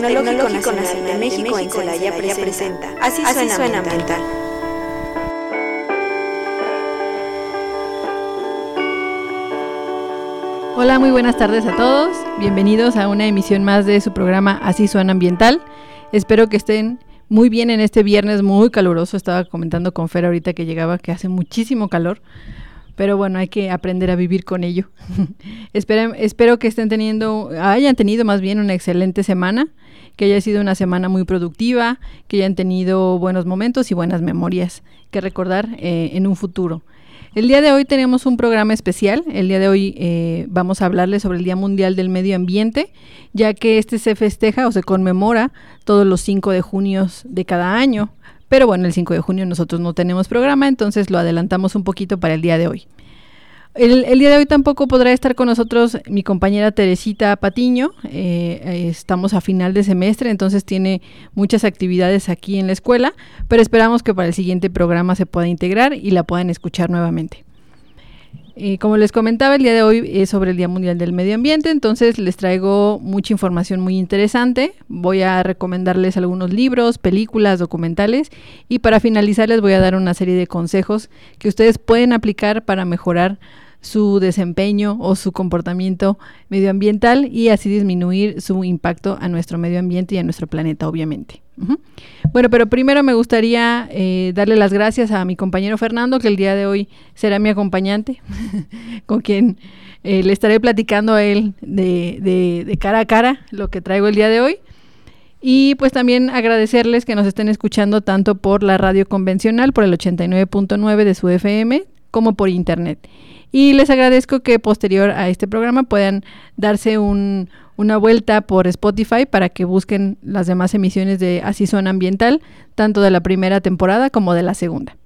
Tecnológico Nacional de México en Celaya presenta Así suena ambiental. Hola, muy buenas tardes a todos. Bienvenidos a una emisión más de su programa Así suena ambiental. Espero que estén muy bien en este viernes muy caluroso. Estaba comentando con Fer ahorita que llegaba que hace muchísimo calor. Pero bueno, hay que aprender a vivir con ello. espero, espero que estén teniendo, hayan tenido más bien una excelente semana, que haya sido una semana muy productiva, que hayan tenido buenos momentos y buenas memorias que recordar eh, en un futuro. El día de hoy tenemos un programa especial. El día de hoy eh, vamos a hablarles sobre el Día Mundial del Medio Ambiente, ya que este se festeja o se conmemora todos los 5 de junio de cada año. Pero bueno, el 5 de junio nosotros no tenemos programa, entonces lo adelantamos un poquito para el día de hoy. El, día de hoy tampoco podrá estar con nosotros mi compañera Teresita Patiño. Eh, estamos a final de semestre, entonces tiene muchas actividades aquí en la escuela, pero esperamos que para el siguiente programa se pueda integrar y la puedan escuchar nuevamente. Eh, como les comentaba, el día de hoy es sobre el Día Mundial del Medio Ambiente, entonces les traigo mucha información muy interesante. Voy a recomendarles algunos libros, películas, documentales y para finalizar les voy a dar una serie de consejos que ustedes pueden aplicar para mejorar su desempeño o su comportamiento medioambiental y así disminuir su impacto a nuestro medio ambiente y a nuestro planeta, obviamente. Bueno, pero primero me gustaría eh, darle las gracias a mi compañero Fernando, que el día de hoy será mi acompañante, con quien eh, le estaré platicando a él de, de cara a cara lo que traigo el día de hoy. Y pues también agradecerles que nos estén escuchando tanto por la radio convencional, por el 89.9 de su FM, como por internet. Y les agradezco que posterior a este programa puedan darse una vuelta por Spotify para que busquen las demás emisiones de Así Zona Ambiental, tanto de la primera temporada como de la segunda.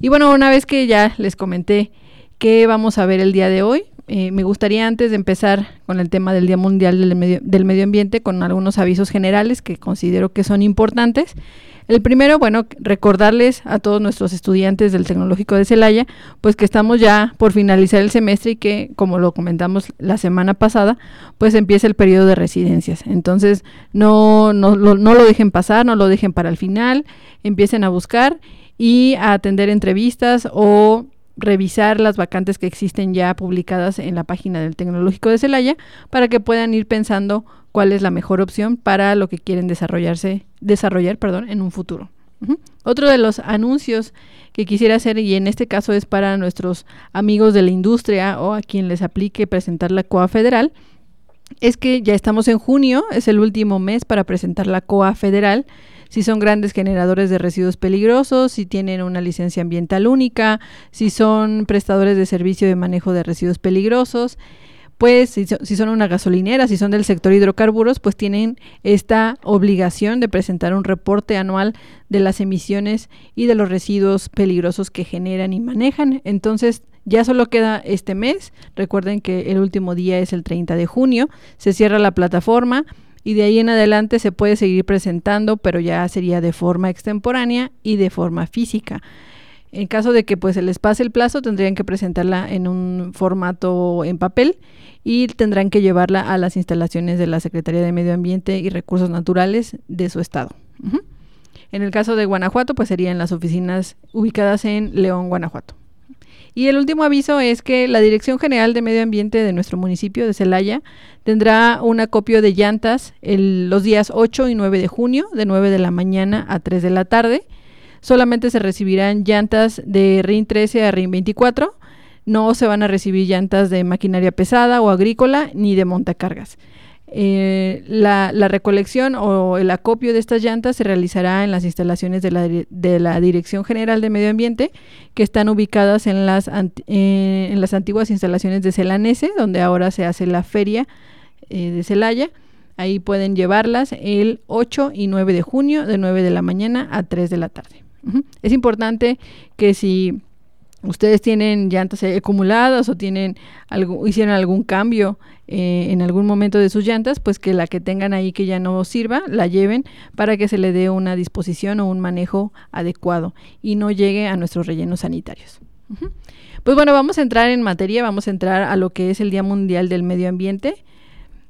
Y bueno, una vez que ya les comenté qué vamos a ver el día de hoy, eh, me gustaría antes de empezar con el tema del Día Mundial del Medio, del Medio Ambiente con algunos avisos generales que considero que son importantes. El primero, bueno, recordarles a todos nuestros estudiantes del Tecnológico de Celaya, pues que estamos ya por finalizar el semestre y que, como lo comentamos la semana pasada, pues empieza el periodo de residencias. Entonces, no, no, no lo dejen pasar, no lo dejen para el final, empiecen a buscar y a atender entrevistas o revisar las vacantes que existen ya publicadas en la página del Tecnológico de Celaya para que puedan ir pensando cuál es la mejor opción para lo que quieren desarrollarse, desarrollar perdón, en un futuro. Otro de los anuncios que quisiera hacer, y en este caso es para nuestros amigos de la industria o a quien les aplique presentar la COA federal, es que ya estamos en junio, es el último mes para presentar la COA federal si son grandes generadores de residuos peligrosos, si tienen una licencia ambiental única, si son prestadores de servicio de manejo de residuos peligrosos, pues si, son una gasolinera, si son del sector hidrocarburos, pues tienen esta obligación de presentar un reporte anual de las emisiones y de los residuos peligrosos que generan y manejan. Entonces, ya solo queda este mes. Recuerden que el último día es el 30 de junio. Se cierra la plataforma y de ahí en adelante se puede seguir presentando, pero ya sería de forma extemporánea y de forma física. En caso de que pues se les pase el plazo, tendrían que presentarla en un formato en papel y tendrán que llevarla a las instalaciones de la Secretaría de Medio Ambiente y Recursos Naturales de su estado. En el caso de Guanajuato, pues serían las oficinas ubicadas en León, Guanajuato. Y el último aviso es que la Dirección General de Medio Ambiente de nuestro municipio de Celaya tendrá un acopio de llantas los días 8 y 9 de junio, de 9 de la mañana a 3 de la tarde. Solamente se recibirán llantas de RIN 13 a RIN 24. No se van a recibir llantas de maquinaria pesada o agrícola ni de montacargas. Eh, la, recolección o el acopio de estas llantas se realizará en las instalaciones de la, de la Dirección General de Medio Ambiente, que están ubicadas en las, eh, en las antiguas instalaciones de Celanese, donde ahora se hace la feria eh, de Celaya. Ahí pueden llevarlas el 8 y 9 de junio, de 9 de la mañana a 3 de la tarde. Es importante que si ustedes tienen llantas acumuladas o tienen hicieron algún cambio eh, en algún momento de sus llantas, pues que la que tengan ahí que ya no sirva, la lleven para que se le dé una disposición o un manejo adecuado y no llegue a nuestros rellenos sanitarios. Pues bueno, vamos a entrar en materia, vamos a entrar a lo que es el Día Mundial del Medio Ambiente.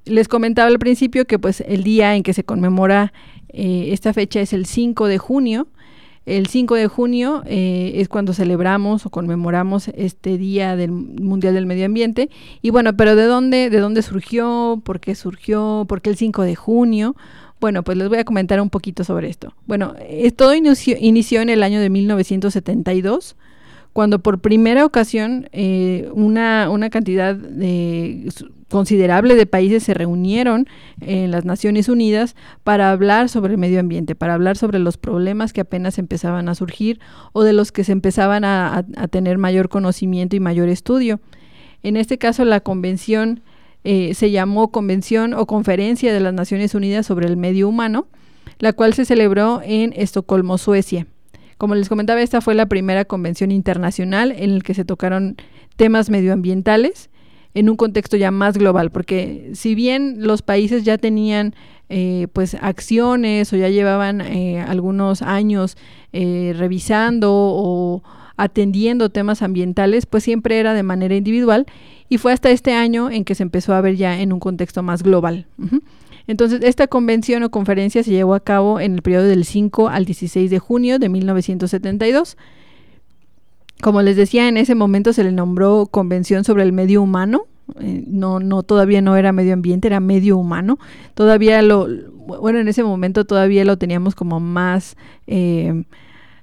les comentaba al principio que pues el día en que se conmemora eh, esta fecha es el 5 de junio. El 5 de junio eh, es cuando celebramos o conmemoramos este Día del Mundial del Medio Ambiente. Y bueno, pero ¿de dónde, de dónde surgió? ¿Por qué surgió? ¿Por qué el 5 de junio? Bueno, pues les voy a comentar un poquito sobre esto. Bueno, eh, todo inició, inició en el año de 1972 cuando por primera ocasión eh, una, una, cantidad de, considerable de países se reunieron en las Naciones Unidas para hablar sobre el medio ambiente, para hablar sobre los problemas que apenas empezaban a surgir o de los que se empezaban a, tener mayor conocimiento y mayor estudio. En este caso, la convención eh, se llamó Convención o Conferencia de las Naciones Unidas sobre el Medio Humano, la cual se celebró en Estocolmo, Suecia. Como les comentaba, esta fue la primera convención internacional en la que se tocaron temas medioambientales en un contexto ya más global, porque si bien los países ya tenían eh, pues acciones o ya llevaban eh, algunos años eh, revisando o atendiendo temas ambientales, pues siempre era de manera individual y fue hasta este año en que se empezó a ver ya en un contexto más global. Entonces, esta convención o conferencia se llevó a cabo en el periodo del 5 al 16 de junio de 1972. Como les decía, en ese momento se le nombró Convención sobre el Medio Humano. Eh, no, no, todavía no era medio ambiente, era medio humano. Todavía lo, bueno, en ese momento todavía lo teníamos como más eh,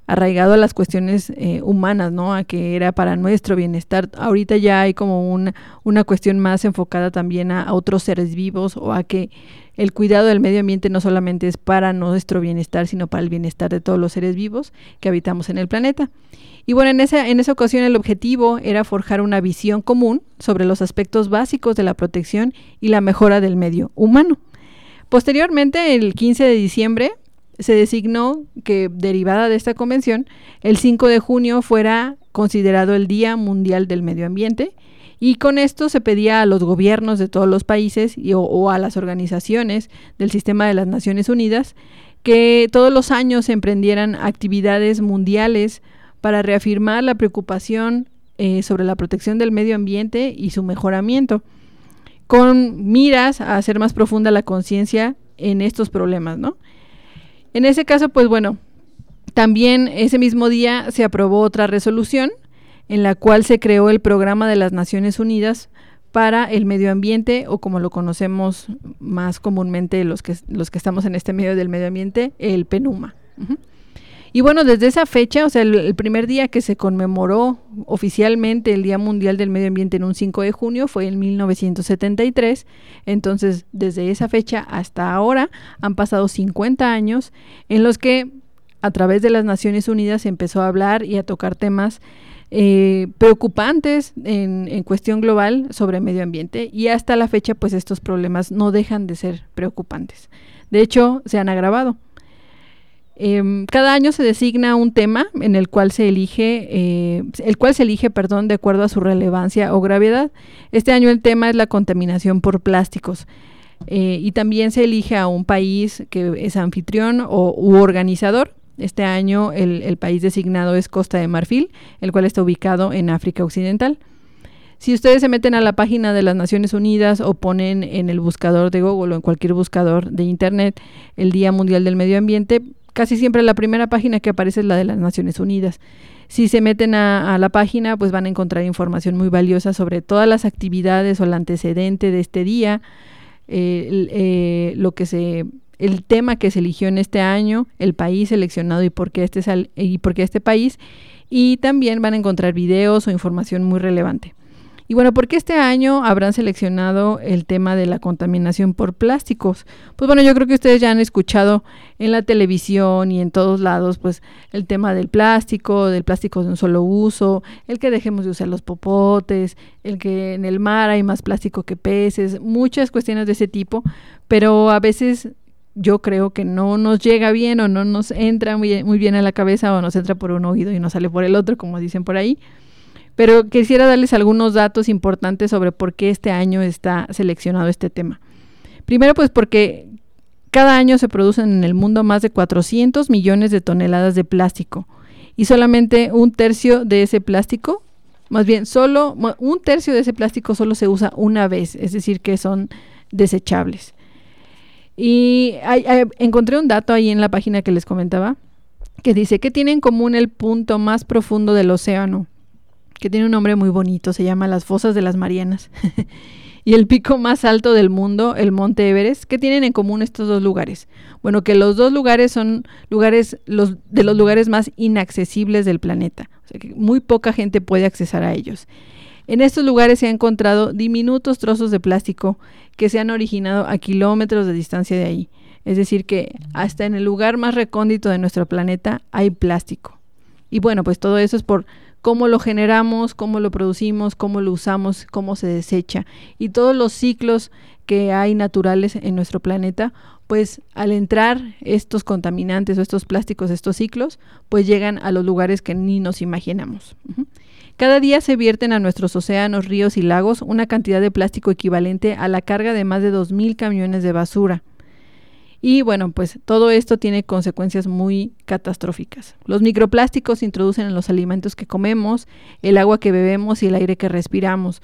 arraigado a las cuestiones eh, humanas, ¿no? A que era para nuestro bienestar. Ahorita ya hay como una, una cuestión más enfocada también a otros seres vivos o a que el cuidado del medio ambiente no solamente es para nuestro bienestar, sino para el bienestar de todos los seres vivos que habitamos en el planeta. Y bueno, en esa, en esa ocasión el objetivo era forjar una visión común sobre los aspectos básicos de la protección y la mejora del medio humano. Posteriormente, el 15 de diciembre, se designó que, derivada de esta convención, el 5 de junio fuera considerado el Día Mundial del Medio Ambiente y con esto se pedía a los gobiernos de todos los países y, o, a las organizaciones del sistema de las Naciones Unidas que todos los años se emprendieran actividades mundiales para reafirmar la preocupación eh, sobre la protección del medio ambiente y su mejoramiento, con miras a hacer más profunda la conciencia en estos problemas, ¿no? En ese caso, pues bueno, también ese mismo día se aprobó otra resolución en la cual se creó el Programa de las Naciones Unidas para el medio ambiente o como lo conocemos más comúnmente los que, los que estamos en este medio del medio ambiente, el PENUMA. Y bueno, desde esa fecha, o sea, el, el, primer día que se conmemoró oficialmente el Día Mundial del Medio Ambiente en un 5 de junio fue en 1973. Entonces, desde esa fecha hasta ahora han pasado 50 años en los que a través de las Naciones Unidas se empezó a hablar y a tocar temas eh, preocupantes en, cuestión global sobre medio ambiente y hasta la fecha pues estos problemas no dejan de ser preocupantes. De hecho, se han agravado. Eh, cada año se designa un tema en el cual se elige, eh, el cual se elige, perdón, de acuerdo a su relevancia o gravedad. Este año el tema es la contaminación por plásticos. Eh, y también se elige a un país que es anfitrión o u organizador este año el, país designado es Costa de Marfil, el cual está ubicado en África Occidental. Si ustedes se meten a la página de las Naciones Unidas o ponen en el buscador de Google o en cualquier buscador de Internet el Día Mundial del Medio Ambiente, casi siempre la primera página que aparece es la de las Naciones Unidas. Si se meten a, la página, pues van a encontrar información muy valiosa sobre todas las actividades o el antecedente de este día, eh, eh, lo que se el tema que se eligió en este año, el país seleccionado y por qué este, y por qué este país. Y también van a encontrar videos o información muy relevante. Y bueno, ¿por qué este año habrán seleccionado el tema de la contaminación por plásticos? Pues bueno, yo creo que ustedes ya han escuchado en la televisión y en todos lados, pues el tema del plástico, del plástico de un solo uso, el que dejemos de usar los popotes, el que en el mar hay más plástico que peces, muchas cuestiones de ese tipo, pero a veces yo creo que no nos llega bien o no nos entra muy, muy, bien a la cabeza o nos entra por un oído y nos sale por el otro, como dicen por ahí. Pero quisiera darles algunos datos importantes sobre por qué este año está seleccionado este tema. Primero, pues porque cada año se producen en el mundo más de 400 millones de toneladas de plástico y solamente un tercio de ese plástico, más bien solo un tercio de ese plástico solo se usa una vez, es decir, que son desechables. Y encontré un dato ahí en la página que les comentaba que dice que tiene en común el punto más profundo del océano, que tiene un nombre muy bonito, se llama las Fosas de las Marianas, y el pico más alto del mundo, el Monte Everest. ¿Qué tienen en común estos dos lugares? Bueno, que los dos lugares son lugares los, de los lugares más inaccesibles del planeta, o sea que muy poca gente puede accesar a ellos. En estos lugares se han encontrado diminutos trozos de plástico que se han originado a kilómetros de distancia de ahí. Es decir, que hasta en el lugar más recóndito de nuestro planeta hay plástico. Y bueno, pues todo eso es por cómo lo generamos, cómo lo producimos, cómo lo usamos, cómo se desecha. Y todos los ciclos que hay naturales en nuestro planeta, pues al entrar estos contaminantes o estos plásticos, estos ciclos, pues llegan a los lugares que ni nos imaginamos. Cada día se vierten a nuestros océanos, ríos y lagos una cantidad de plástico equivalente a la carga de más de 2.000 camiones de basura. Y bueno, pues todo esto tiene consecuencias muy catastróficas. Los microplásticos se introducen en los alimentos que comemos, el agua que bebemos y el aire que respiramos.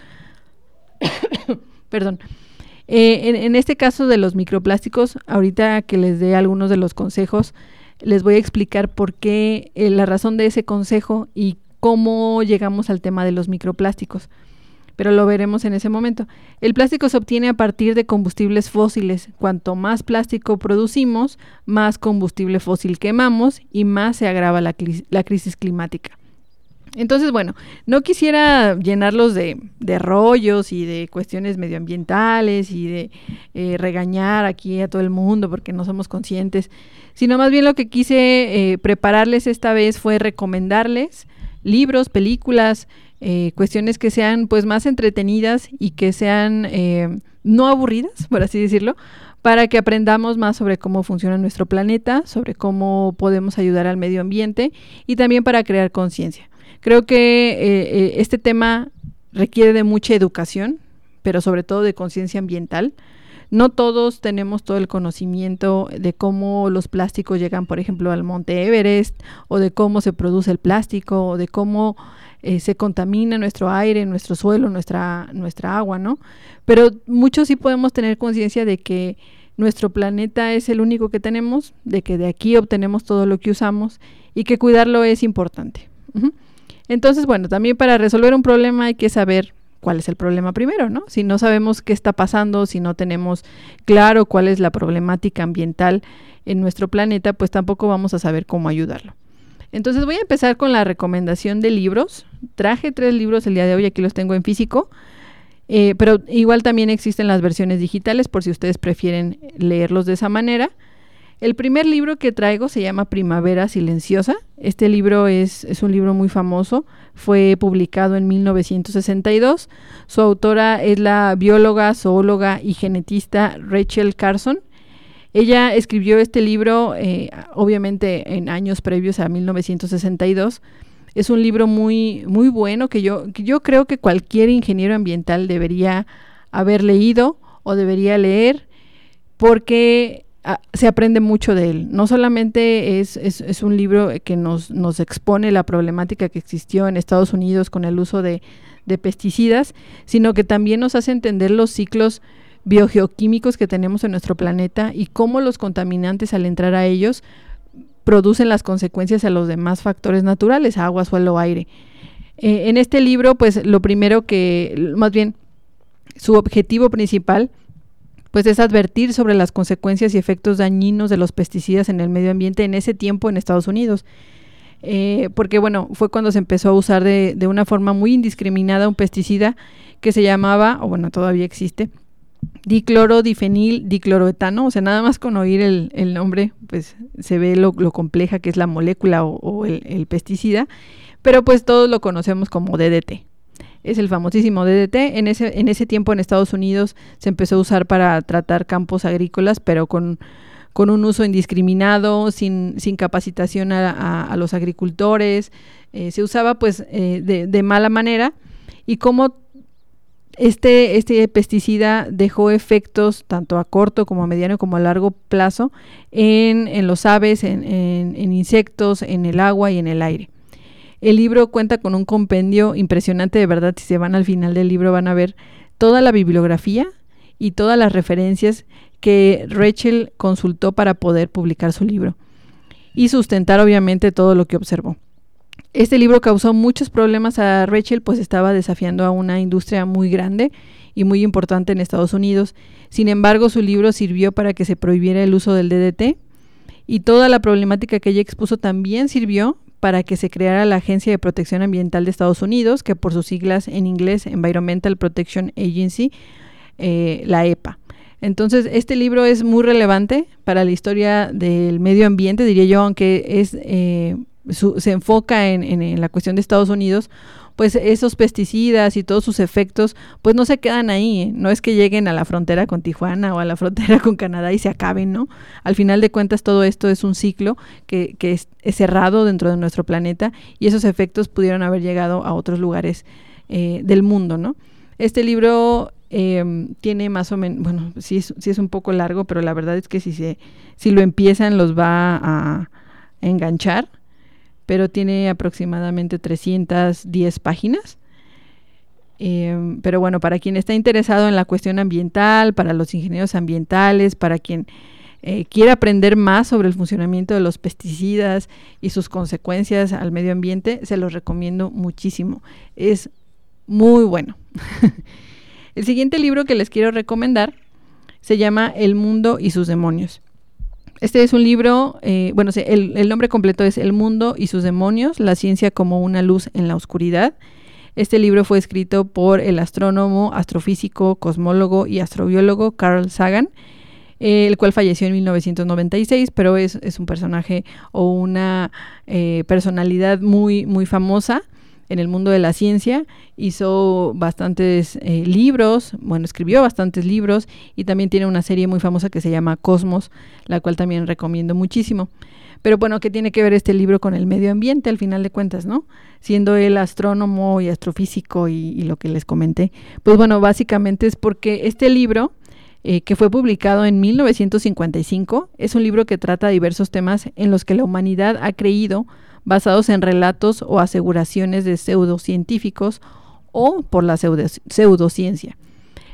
Perdón. Eh, en, este caso de los microplásticos, ahorita que les dé algunos de los consejos, les voy a explicar por qué, eh, la razón de ese consejo y cómo llegamos al tema de los microplásticos. Pero lo veremos en ese momento. El plástico se obtiene a partir de combustibles fósiles. Cuanto más plástico producimos, más combustible fósil quemamos y más se agrava la, crisis climática. Entonces, bueno, no quisiera llenarlos de, rollos y de cuestiones medioambientales y de eh, regañar aquí a todo el mundo porque no somos conscientes, sino más bien lo que quise eh, prepararles esta vez fue recomendarles libros, películas, eh, cuestiones que sean pues más entretenidas y que sean eh, no aburridas, por así decirlo, para que aprendamos más sobre cómo funciona nuestro planeta, sobre cómo podemos ayudar al medio ambiente y también para crear conciencia. Creo que eh, este tema requiere de mucha educación, pero sobre todo de conciencia ambiental. No todos tenemos todo el conocimiento de cómo los plásticos llegan, por ejemplo, al monte Everest, o de cómo se produce el plástico, o de cómo eh, se contamina nuestro aire, nuestro suelo, nuestra, nuestra agua, ¿no? Pero muchos sí podemos tener conciencia de que nuestro planeta es el único que tenemos, de que de aquí obtenemos todo lo que usamos y que cuidarlo es importante. Entonces, bueno, también para resolver un problema hay que saber cuál es el problema primero, ¿no? Si no sabemos qué está pasando, si no tenemos claro cuál es la problemática ambiental en nuestro planeta, pues tampoco vamos a saber cómo ayudarlo. Entonces voy a empezar con la recomendación de libros. Traje tres libros el día de hoy, aquí los tengo en físico, eh, pero igual también existen las versiones digitales por si ustedes prefieren leerlos de esa manera. El primer libro que traigo se llama Primavera Silenciosa. Este libro es, es, un libro muy famoso, fue publicado en 1962. Su autora es la bióloga, zoóloga y genetista Rachel Carson. Ella escribió este libro, eh, obviamente en años previos a 1962. Es un libro muy, muy bueno que yo, que yo creo que cualquier ingeniero ambiental debería haber leído o debería leer porque Se aprende mucho de él. No solamente es, es, un libro que nos, nos, expone la problemática que existió en Estados Unidos con el uso de, de pesticidas, sino que también nos hace entender los ciclos biogeoquímicos que tenemos en nuestro planeta y cómo los contaminantes al entrar a ellos producen las consecuencias a los demás factores naturales, agua, suelo, aire. Eh, en este libro, pues lo primero que, más bien, su objetivo principal pues es advertir sobre las consecuencias y efectos dañinos de los pesticidas en el medio ambiente en ese tiempo en Estados Unidos. Eh, porque bueno, fue cuando se empezó a usar de, de, una forma muy indiscriminada un pesticida que se llamaba, o bueno, todavía existe, diclorodifenil dicloroetano, o sea, nada más con oír el, el nombre, pues se ve lo, lo, compleja que es la molécula o, o el, el pesticida, pero pues todos lo conocemos como DDT es el famosísimo DDT. En ese, en ese tiempo en Estados Unidos se empezó a usar para tratar campos agrícolas, pero con, con un uso indiscriminado, sin, sin capacitación a, los agricultores. Eh, se usaba pues eh, de, de, mala manera y como este, este pesticida dejó efectos tanto a corto como a mediano como a largo plazo en, en los aves, en, en insectos, en el agua y en el aire. El libro cuenta con un compendio impresionante, de verdad, si se van al final del libro van a ver toda la bibliografía y todas las referencias que Rachel consultó para poder publicar su libro y sustentar obviamente todo lo que observó. Este libro causó muchos problemas a Rachel, pues estaba desafiando a una industria muy grande y muy importante en Estados Unidos. Sin embargo, su libro sirvió para que se prohibiera el uso del DDT y toda la problemática que ella expuso también sirvió para que se creara la Agencia de Protección Ambiental de Estados Unidos, que por sus siglas en inglés Environmental Protection Agency, eh, la EPA. Entonces, este libro es muy relevante para la historia del medio ambiente, diría yo, aunque es, eh, se enfoca en, la cuestión de Estados Unidos, pues esos pesticidas y todos sus efectos, pues no se quedan ahí, ¿eh? no es que lleguen a la frontera con Tijuana o a la frontera con Canadá y se acaben, ¿no? Al final de cuentas todo esto es un ciclo que, es, cerrado dentro de nuestro planeta y esos efectos pudieron haber llegado a otros lugares eh, del mundo, ¿no? Este libro Em, tiene más o menos, bueno, sí es, sí es un poco largo, pero la verdad es que si, se, si lo empiezan los va a, enganchar, pero tiene aproximadamente 310 páginas. Em, pero bueno, para quien está interesado en la cuestión ambiental, para los ingenieros ambientales, para quien eh, quiera aprender más sobre el funcionamiento de los pesticidas y sus consecuencias al medio ambiente, se los recomiendo muchísimo. Es muy bueno. El siguiente libro que les quiero recomendar se llama El mundo y sus demonios. Este es un libro, eh, bueno, el, el, nombre completo es El mundo y sus demonios, la ciencia como una luz en la oscuridad. Este libro fue escrito por el astrónomo, astrofísico, cosmólogo y astrobiólogo Carl Sagan, eh, el cual falleció en 1996, pero es, un personaje o una eh, personalidad muy, muy famosa en el mundo de la ciencia, hizo bastantes eh, libros, bueno, escribió bastantes libros y también tiene una serie muy famosa que se llama Cosmos, la cual también recomiendo muchísimo. Pero bueno, ¿qué tiene que ver este libro con el medio ambiente al final de cuentas, no? Siendo él astrónomo y astrofísico y, lo que les comenté. Pues bueno, básicamente es porque este libro, eh, que fue publicado en 1955, es un libro que trata diversos temas en los que la humanidad ha creído basados en relatos o aseguraciones de pseudocientíficos o por la pseudociencia.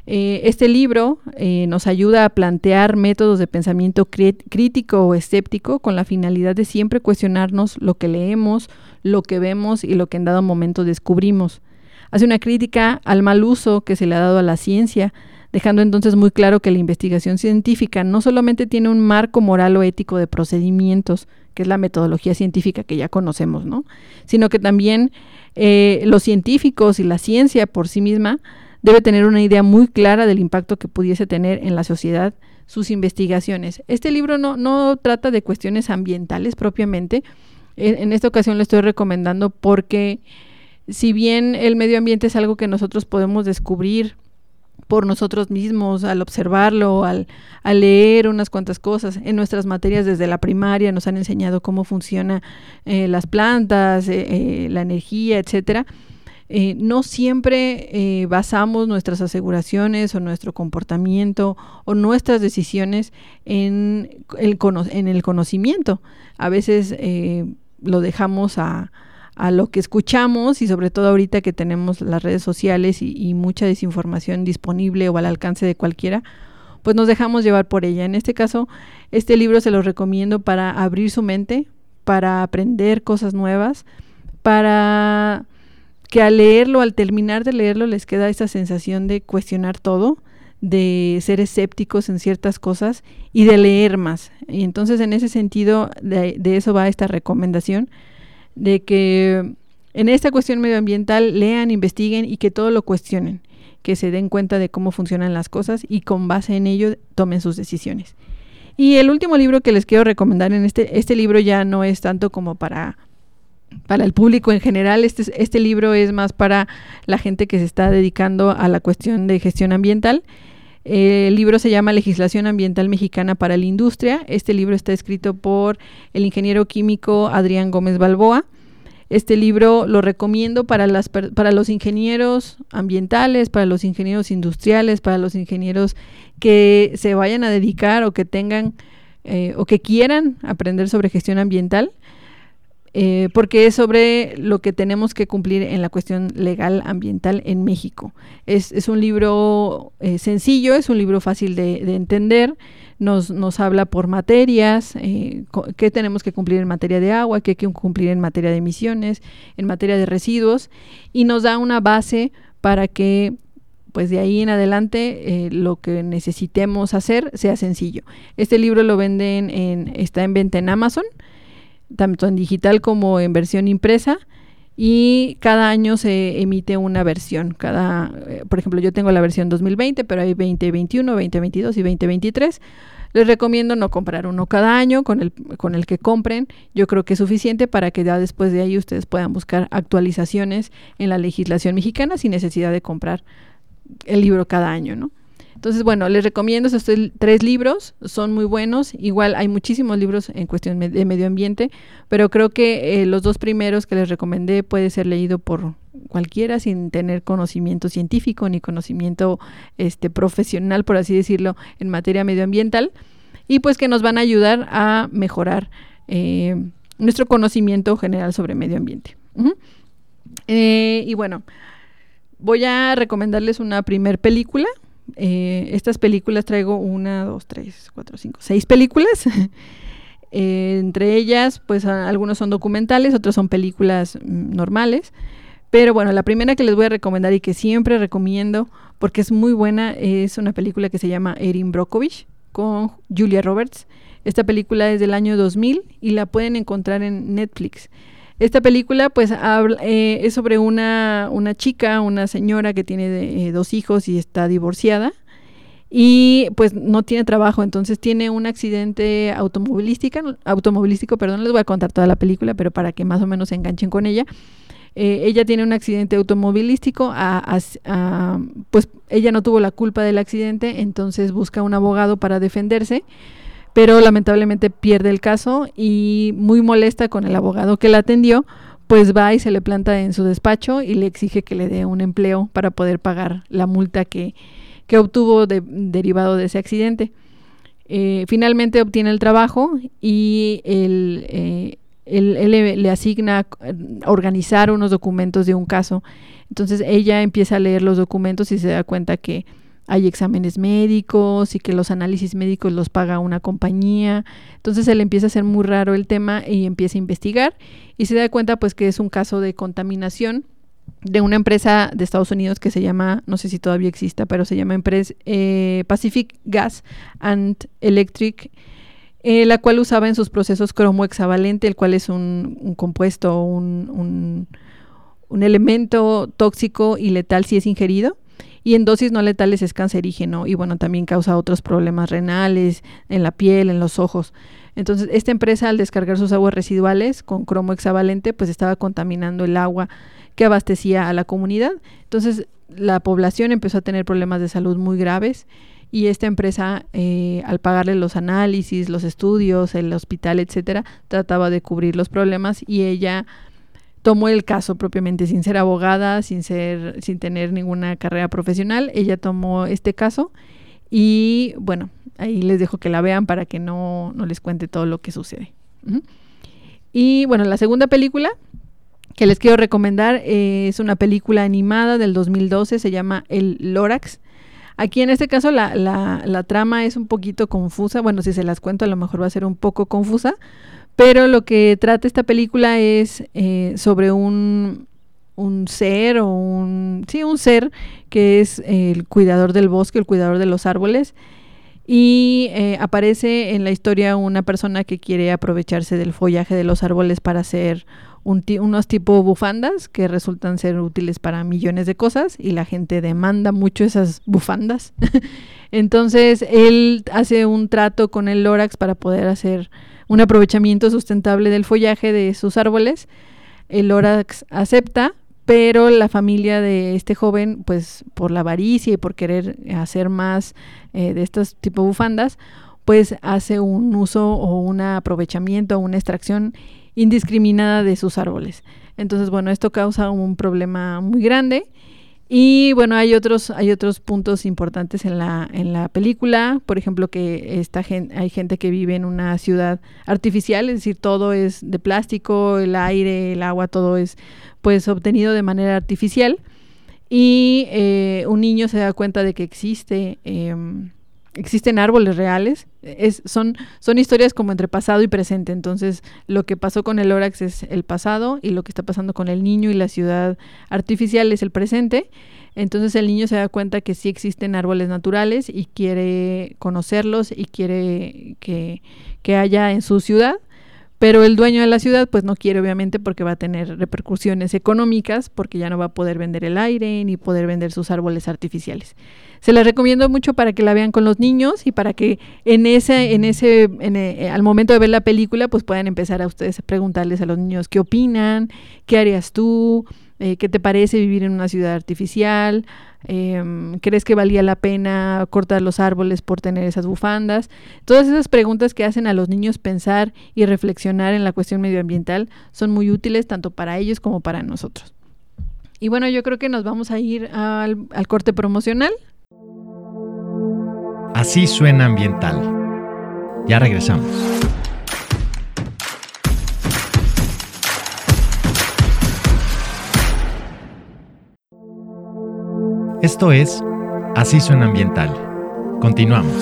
Eh, este libro eh, nos ayuda a plantear métodos de pensamiento crítico o escéptico con la finalidad de siempre cuestionarnos lo que leemos, lo que vemos y lo que en dado momento descubrimos. Hace una crítica al mal uso que se le ha dado a la ciencia, dejando entonces muy claro que la investigación científica no solamente tiene un marco moral o ético de procedimientos que es la metodología científica que ya conocemos, ¿no? Sino que también eh, los científicos y la ciencia por sí misma debe tener una idea muy clara del impacto que pudiese tener en la sociedad sus investigaciones. Este libro no, no trata de cuestiones ambientales propiamente. En, esta ocasión le estoy recomendando porque si bien el medio ambiente es algo que nosotros podemos descubrir por nosotros mismos, al observarlo, al, leer unas cuantas cosas. En nuestras materias desde la primaria nos han enseñado cómo funcionan eh, las plantas, eh, eh, la energía, etcétera. no siempre basamos nuestras aseguraciones o nuestro comportamiento o nuestras decisiones en el, en el conocimiento. A veces lo dejamos a, a lo que escuchamos y sobre todo ahorita que tenemos las redes sociales y, mucha desinformación disponible o al alcance de cualquiera, pues nos dejamos llevar por ella. En este caso, este libro se lo recomiendo para abrir su mente, para aprender cosas nuevas, para que al leerlo, al terminar de leerlo, les queda esa sensación de cuestionar todo, de ser escépticos en ciertas cosas y de leer más. Y entonces en ese sentido, de eso va esta recomendación de que en esta cuestión medioambiental lean, investiguen y que todo lo cuestionen, que se den cuenta de cómo funcionan las cosas y con base en ello tomen sus decisiones. Y el último libro que les quiero recomendar en este, este libro ya no es tanto como para, para el público en general, este, este libro es más para la gente que se está dedicando a la cuestión de gestión ambiental. El libro se llama Legislación Ambiental Mexicana para la Industria. Este libro está escrito por el ingeniero químico Adrián Gómez Balboa. Este libro lo recomiendo para, las, para los ingenieros ambientales, para los ingenieros industriales, para los ingenieros que se vayan a dedicar o que tengan eh, o que quieran aprender sobre gestión ambiental. Eh, porque es sobre lo que tenemos que cumplir en la cuestión legal ambiental en México. Es, un libro eh, sencillo, es un libro fácil de, entender, nos, habla por materias, eh, qué tenemos que cumplir en materia de agua, qué hay que cumplir en materia de emisiones, en materia de residuos, y nos da una base para que pues de ahí en adelante lo que necesitemos hacer sea sencillo. Este libro lo venden en, está en venta en Amazon, tanto en digital como en versión impresa y cada año se emite una versión. Cada, eh, por ejemplo, yo tengo la versión 2020, pero hay 2021, 2022 y 2023. Les recomiendo no comprar uno cada año, con el, con el que compren, yo creo que es suficiente para que ya después de ahí ustedes puedan buscar actualizaciones en la legislación mexicana sin necesidad de comprar el libro cada año, ¿no? Entonces, bueno, les recomiendo estos tres libros, son muy buenos. Igual hay muchísimos libros en cuestión de medio ambiente, pero creo que eh, los dos primeros que les recomendé puede ser leído por cualquiera sin tener conocimiento científico ni conocimiento este profesional, por así decirlo, en materia medioambiental, y pues que nos van a ayudar a mejorar eh, nuestro conocimiento general sobre medio ambiente. Eh, y bueno, voy a recomendarles una primer película eh, estas películas traigo una, dos, tres, cuatro, cinco, seis películas. Eh, entre ellas, pues algunos son documentales, otros son películas mm, normales. Pero bueno, la primera que les voy a recomendar y que siempre recomiendo porque es muy buena es una película que se llama Erin Brockovich con Julia Roberts. Esta película es del año 2000 y la pueden encontrar en Netflix. Esta película pues habla, eh, es sobre una, una, chica, una señora que tiene eh, dos hijos y está divorciada y pues no tiene trabajo, entonces tiene un accidente automovilístico, automovilístico, perdón, les voy a contar toda la película, pero para que más o menos se enganchen con ella. Eh, ella tiene un accidente automovilístico, pues ella no tuvo la culpa del accidente, entonces busca un abogado para defenderse pero lamentablemente pierde el caso y muy molesta con el abogado que la atendió, pues va y se le planta en su despacho y le exige que le dé un empleo para poder pagar la multa que, obtuvo derivado de ese accidente. Eh, finalmente obtiene el trabajo y él, eh, le, asigna organizar unos documentos de un caso. Entonces ella empieza a leer los documentos y se da cuenta que hay exámenes médicos y que los análisis médicos los paga una compañía. Entonces él empieza a hacer muy raro el tema y empieza a investigar y se da cuenta pues que es un caso de contaminación de una empresa de Estados Unidos que se llama, no sé si todavía exista, pero se llama eh, Pacific Gas and Electric, eh, la cual usaba en sus procesos cromo hexavalente, el cual es un, compuesto, un, un elemento tóxico y letal si es ingerido y en dosis no letales es cancerígeno y bueno, también causa otros problemas renales, en la piel, en los ojos. Entonces, esta empresa al descargar sus aguas residuales con cromo hexavalente, pues estaba contaminando el agua que abastecía a la comunidad. Entonces, la población empezó a tener problemas de salud muy graves y esta empresa, eh, al pagarle los análisis, los estudios, el hospital, etcétera, trataba de cubrir los problemas y ella tomó el caso propiamente sin ser abogada, sin ser, sin tener ninguna carrera profesional. Ella tomó este caso y bueno, ahí les dejo que la vean para que no, les cuente todo lo que sucede. Y bueno, la segunda película que les quiero recomendar es una película animada del 2012, se llama El Lorax. Aquí en este caso la, la, la trama es un poquito confusa, bueno, si se las cuento a lo mejor va a ser un poco confusa, pero lo que trata esta película es eh, sobre un, un ser o un, sí, un ser que es el cuidador del bosque, el cuidador de los árboles. Y eh, aparece en la historia una persona que quiere aprovecharse del follaje de los árboles para hacer unos tipo bufandas que resultan ser útiles para millones de cosas y la gente demanda mucho esas bufandas. Entonces él hace un trato con el Lorax para poder hacer un aprovechamiento sustentable del follaje de sus árboles. El Lorax acepta, pero la familia de este joven, pues por la avaricia y por querer hacer más eh, de estos tipo bufandas, pues hace un uso o un aprovechamiento o una extracción indiscriminada de sus árboles. Entonces, bueno, esto causa un problema muy grande Y bueno, hay otros, hay otros puntos importantes en la, en la película, por ejemplo, que esta hay gente que vive en una ciudad artificial, es decir, todo es de plástico, el aire, el agua, todo es pues obtenido de manera artificial. Y eh, un niño se da cuenta de que existe em, existen árboles reales. Es, son, son historias como entre pasado y presente. Entonces, lo que pasó con el Órax es el pasado y lo que está pasando con el niño y la ciudad artificial es el presente. Entonces el niño se da cuenta que sí existen árboles naturales y quiere conocerlos y quiere que, que haya en su ciudad. Pero el dueño de la ciudad pues no quiere obviamente porque va a tener repercusiones económicas porque ya no va a poder vender el aire ni poder vender sus árboles artificiales. Se la recomiendo mucho para que la vean con los niños y para que en ese, en ese, eh, al momento de ver la película, pues puedan empezar a ustedes a preguntarles a los niños qué opinan, qué harías tú, eh, qué te parece vivir en una ciudad artificial, em, crees que valía la pena cortar los árboles por tener esas bufandas. Todas esas preguntas que hacen a los niños pensar y reflexionar en la cuestión medioambiental son muy útiles tanto para ellos como para nosotros. Y bueno, yo creo que nos vamos a ir al, al corte promocional. Así suena ambiental. Ya regresamos. Esto es Así suena ambiental. Continuamos.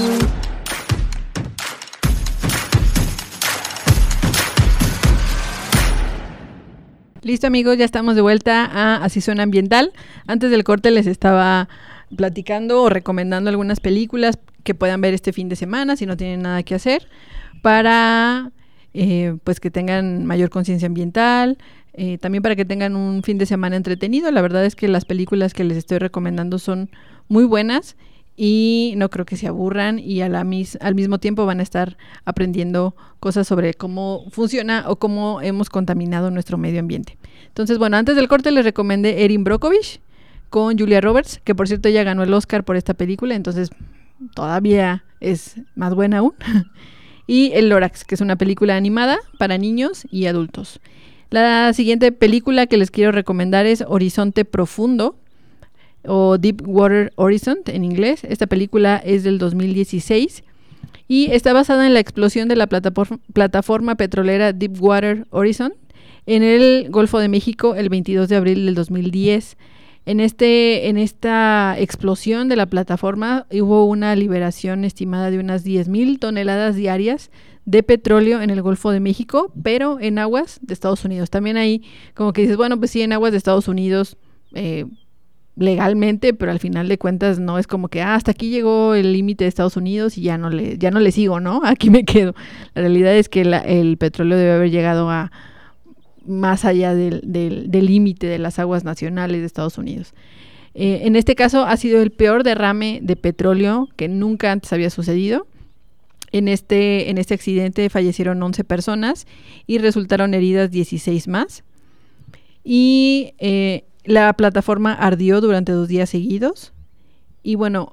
Listo amigos, ya estamos de vuelta a Así suena ambiental. Antes del corte les estaba platicando o recomendando algunas películas que puedan ver este fin de semana si no tienen nada que hacer para eh, pues que tengan mayor conciencia ambiental, eh, también para que tengan un fin de semana entretenido. La verdad es que las películas que les estoy recomendando son muy buenas y no creo que se aburran y mis, al mismo tiempo van a estar aprendiendo cosas sobre cómo funciona o cómo hemos contaminado nuestro medio ambiente. Entonces, bueno, antes del corte les recomendé Erin Brockovich con Julia Roberts, que por cierto ella ganó el Oscar por esta película, entonces todavía es más buena aún. y El Lorax, que es una película animada para niños y adultos. La siguiente película que les quiero recomendar es Horizonte Profundo o Deep Water Horizon en inglés. Esta película es del 2016 y está basada en la explosión de la plataforma, petrolera Deepwater Horizon en el Golfo de México el 22 de abril del 2010. En, este, en esta explosión de la plataforma hubo una liberación estimada de unas 10.000 toneladas diarias de petróleo en el Golfo de México, pero en aguas de Estados Unidos. También ahí como que dices, bueno, pues sí, en aguas de Estados Unidos eh, legalmente, pero al final de cuentas no es como que ah, hasta aquí llegó el límite de Estados Unidos y ya no le, ya no le sigo, ¿no? Aquí me quedo. La realidad es que el petróleo debe haber llegado a más allá del límite de las aguas nacionales de Estados Unidos. Eh, en este caso ha sido el peor derrame de petróleo que nunca antes había sucedido. En este, en este accidente fallecieron 11 personas y resultaron heridas 16 más. Y eh, la plataforma ardió durante dos días seguidos. Y bueno,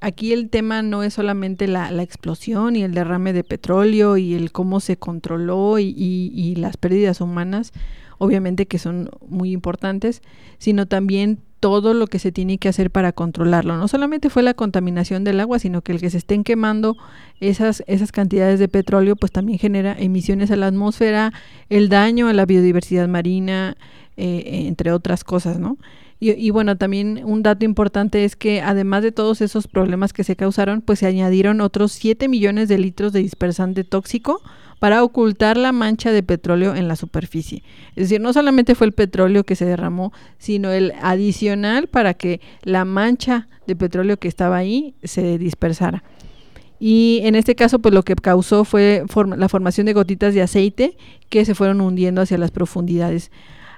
aquí el tema no es solamente la, explosión y el derrame de petróleo y el cómo se controló y, las pérdidas humanas, obviamente que son muy importantes, sino también todo lo que se tiene que hacer para controlarlo. No solamente fue la contaminación del agua, sino que el que se estén quemando esas, esas cantidades de petróleo, pues también genera emisiones a la atmósfera, el daño a la biodiversidad marina, eh, entre otras cosas, ¿no? Y, bueno, también un dato importante es que además de todos esos problemas que se causaron, pues se añadieron otros 7 millones de litros de dispersante tóxico para ocultar la mancha de petróleo en la superficie. Es decir, no solamente fue el petróleo que se derramó, sino el adicional para que la mancha de petróleo que estaba ahí se dispersara. Y en este caso, pues lo que causó fue la formación de gotitas de aceite que se fueron hundiendo hacia las profundidades.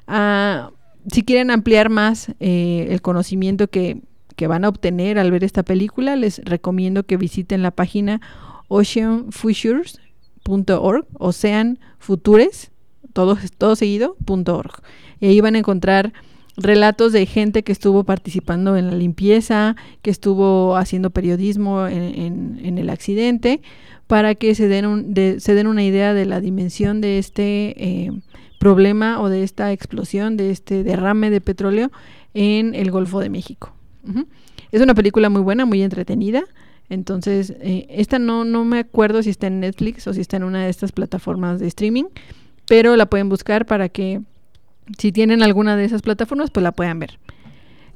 Ah, si quieren ampliar más eh, el conocimiento que, van a obtener al ver esta película, les recomiendo que visiten la página oceanfutures.org, Ocean Futures, todo, todo. Y ahí van a encontrar relatos de gente que estuvo participando en la limpieza, que estuvo haciendo periodismo en, el accidente, para que se den, un, se den una idea de la dimensión de este eh, problema o de esta explosión, de este derrame de petróleo en el Golfo de México. Es una película muy buena, muy entretenida. Entonces, eh, esta no, no me acuerdo si está en Netflix o si está en una de estas plataformas de streaming, pero la pueden buscar para que si tienen alguna de esas plataformas, pues la puedan ver.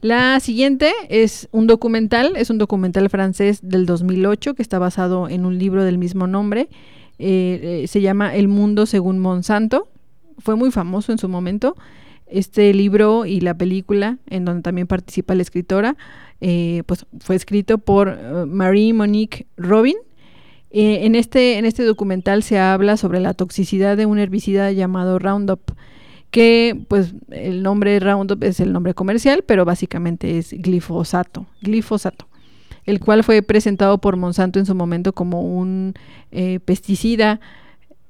La siguiente es un documental, es un documental francés del 2008 que está basado en un libro del mismo nombre. Eh, eh, se llama El mundo según Monsanto. Fue muy famoso en su momento. Este libro y la película, en donde también participa la escritora, eh, pues fue escrito por Marie Monique Robin. en, este, en este documental se habla sobre la toxicidad de un herbicida llamado Roundup que pues el nombre Roundup es el nombre comercial, pero básicamente es glifosato, glifosato, el cual fue presentado por Monsanto en su momento como un eh, pesticida,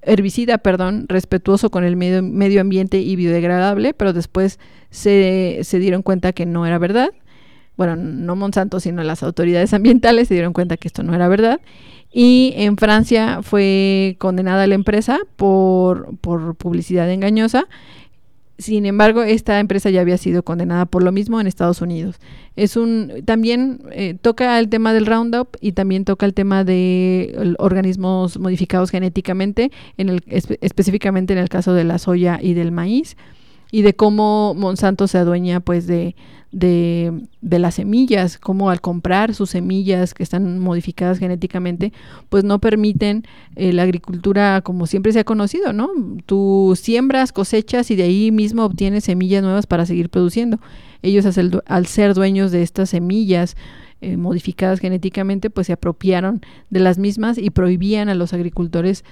herbicida, perdón, respetuoso con el medio, medio, ambiente y biodegradable, pero después se, se dieron cuenta que no era verdad. Bueno, no Monsanto, sino las autoridades ambientales se dieron cuenta que esto no era verdad. Y en Francia fue condenada la empresa por, por publicidad engañosa sin embargo, esta empresa ya había sido condenada por lo mismo en Estados Unidos. Es un también eh, toca el tema del Roundup y también toca el tema de organismos modificados genéticamente, en el, específicamente en el caso de la soya y del maíz y de cómo Monsanto se adueña pues de, de, las semillas, cómo al comprar sus semillas que están modificadas genéticamente, pues no permiten eh, la agricultura como siempre se ha conocido, ¿no? Tú siembras, cosechas y de ahí mismo obtienes semillas nuevas para seguir produciendo. Ellos al ser dueños de estas semillas, eh, modificadas genéticamente, pues se apropiaron de las mismas y prohibían a los agricultores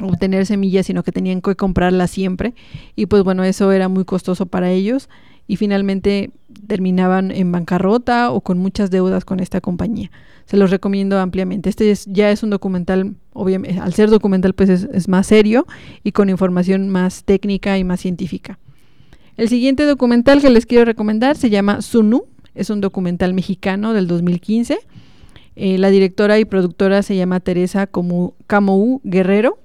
obtener semillas, sino que tenían que comprarlas siempre. Y pues bueno, eso era muy costoso para ellos y finalmente terminaban en bancarrota o con muchas deudas con esta compañía. Se los recomiendo ampliamente. Este ya es un documental, obviamente, al ser documental pues es, es más serio y con información más técnica y más científica. El siguiente documental que les quiero recomendar se llama Sunu, es un documental mexicano del 2015. Eh, la directora y productora se llama Teresa Camou Guerrero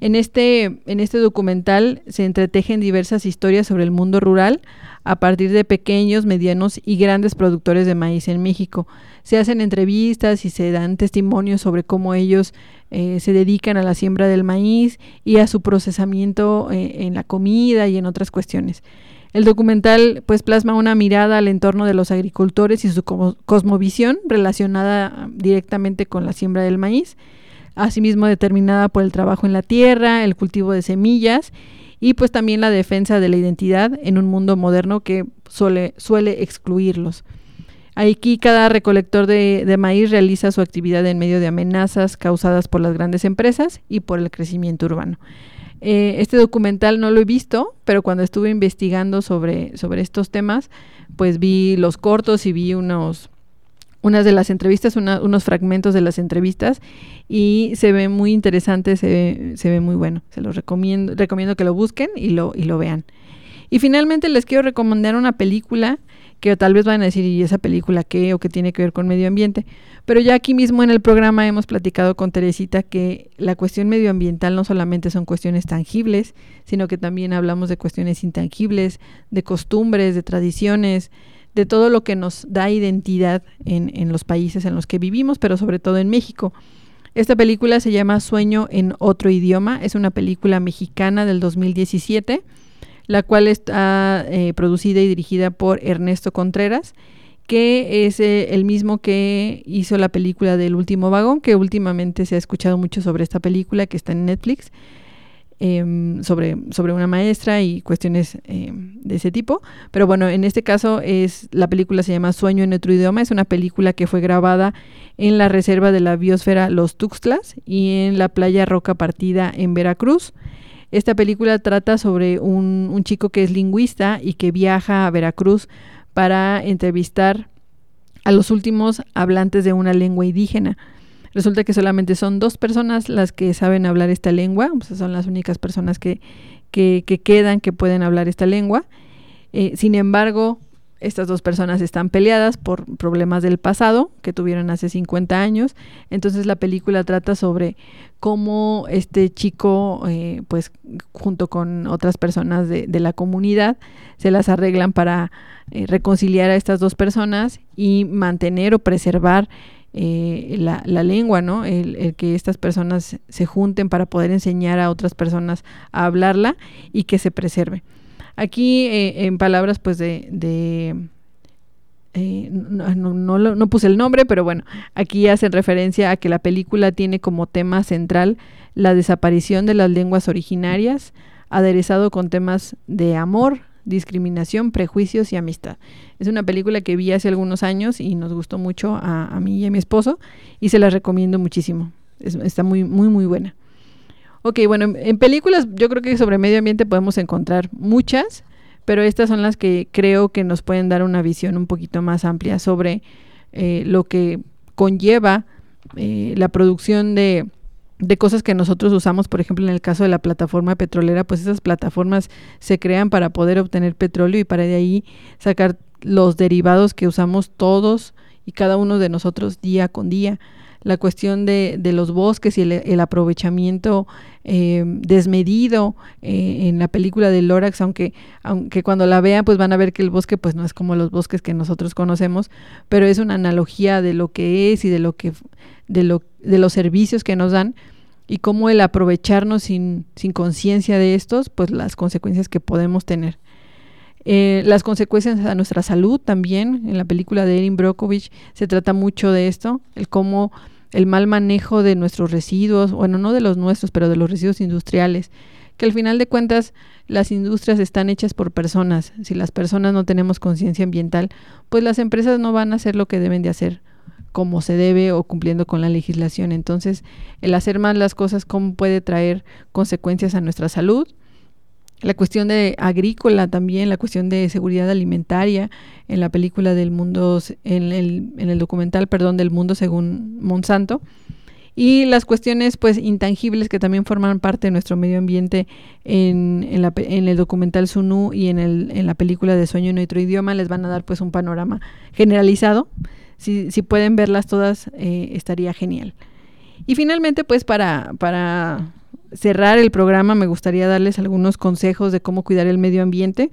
en este, en este documental se entretejen diversas historias sobre el mundo rural a partir de pequeños, medianos y grandes productores de maíz en México. Se hacen entrevistas y se dan testimonios sobre cómo ellos eh, se dedican a la siembra del maíz y a su procesamiento eh, en la comida y en otras cuestiones. El documental pues plasma una mirada al entorno de los agricultores y su cosmovisión relacionada directamente con la siembra del maíz asimismo determinada por el trabajo en la tierra, el cultivo de semillas y pues también la defensa de la identidad en un mundo moderno que suele, suele excluirlos. Aquí cada recolector de, maíz realiza su actividad en medio de amenazas causadas por las grandes empresas y por el crecimiento urbano. Eh, este documental no lo he visto, pero cuando estuve investigando sobre, sobre estos temas, pues vi los cortos y vi unos, unas de las entrevistas, unos fragmentos de las entrevistas y se ve muy interesante, se ve, se ve muy bueno. Se los recomiendo, recomiendo que lo busquen y lo, y lo vean. Y finalmente les quiero recomendar una película que tal vez van a decir, ¿y esa película qué o qué tiene que ver con medio ambiente? Pero ya aquí mismo en el programa hemos platicado con Teresita que la cuestión medioambiental no solamente son cuestiones tangibles, sino que también hablamos de cuestiones intangibles, de costumbres, de tradiciones, de todo lo que nos da identidad en, en los países en los que vivimos, pero sobre todo en México. Esta película se llama Sueño en otro idioma, es una película mexicana del 2017, la cual está eh, producida y dirigida por Ernesto Contreras, que es eh, el mismo que hizo la película del último vagón, que últimamente se ha escuchado mucho sobre esta película que está en Netflix. Em, sobre, sobre una maestra y cuestiones em, de ese tipo. Pero bueno, en este caso es la película se llama Sueño en otro idioma. Es una película que fue grabada en la reserva de la biosfera Los Tuxtlas y en la playa Roca Partida en Veracruz. Esta película trata sobre un, un chico que es lingüista y que viaja a Veracruz para entrevistar a los últimos hablantes de una lengua indígena. Resulta que solamente son dos personas las que saben hablar esta lengua, son las únicas personas que, que, quedan que pueden hablar esta lengua. Eh, sin embargo, estas dos personas están peleadas por problemas del pasado que tuvieron hace 50 años. Entonces la película trata sobre cómo este chico, eh, pues junto con otras personas de, la comunidad, se las arreglan para eh, reconciliar a estas dos personas y mantener o preservar eh, la, lengua, ¿no? El, que estas personas se junten para poder enseñar a otras personas a hablarla y que se preserve. Aquí, eh, en palabras, pues, de... Eh, no, no, no, puse el nombre, pero bueno, aquí hacen referencia a que la película tiene como tema central la desaparición de las lenguas originarias, aderezado con temas de amor, discriminación, prejuicios y amistad. Es una película que vi hace algunos años y nos gustó mucho a, mí y a mi esposo y se la recomiendo muchísimo. está muy, muy, muy buena. Ok, bueno, en, películas yo creo que sobre medio ambiente podemos encontrar muchas, pero estas son las que creo que nos pueden dar una visión un poquito más amplia sobre eh, lo que conlleva eh, la producción de, de cosas que nosotros usamos, por ejemplo, en el caso de la plataforma petrolera, pues esas plataformas se crean para poder obtener petróleo y para de ahí sacar los derivados que usamos todos y cada uno de nosotros día con día la cuestión de, de los bosques y el, aprovechamiento eh, desmedido eh, en la película de Lorax, aunque, aunque cuando la vean pues van a ver que el bosque pues no es como los bosques que nosotros conocemos, pero es una analogía de lo que es y de lo que de, lo, de los servicios que nos dan y cómo el aprovecharnos sin, sin conciencia de estos, pues las consecuencias que podemos tener. Eh, las consecuencias a nuestra salud también, en la película de Erin Brockovich se trata mucho de esto, el cómo el mal manejo de nuestros residuos, bueno, no de los nuestros, pero de los residuos industriales, que al final de cuentas las industrias están hechas por personas. Si las personas no tenemos conciencia ambiental, pues las empresas no van a hacer lo que deben de hacer como se debe o cumpliendo con la legislación. Entonces, el hacer mal las cosas, ¿cómo puede traer consecuencias a nuestra salud? La cuestión de agrícola también, la cuestión de seguridad alimentaria en la película del mundo, en el, en el documental, perdón, del mundo según Monsanto. Y las cuestiones pues intangibles que también forman parte de nuestro medio ambiente en, en, la, en el documental Sunu y en, el, en la película de Sueño en otro idioma les van a dar pues un panorama generalizado. Si, si pueden verlas todas eh, estaría genial. Y finalmente pues para, para cerrar el programa me gustaría darles algunos consejos de cómo cuidar el medio ambiente.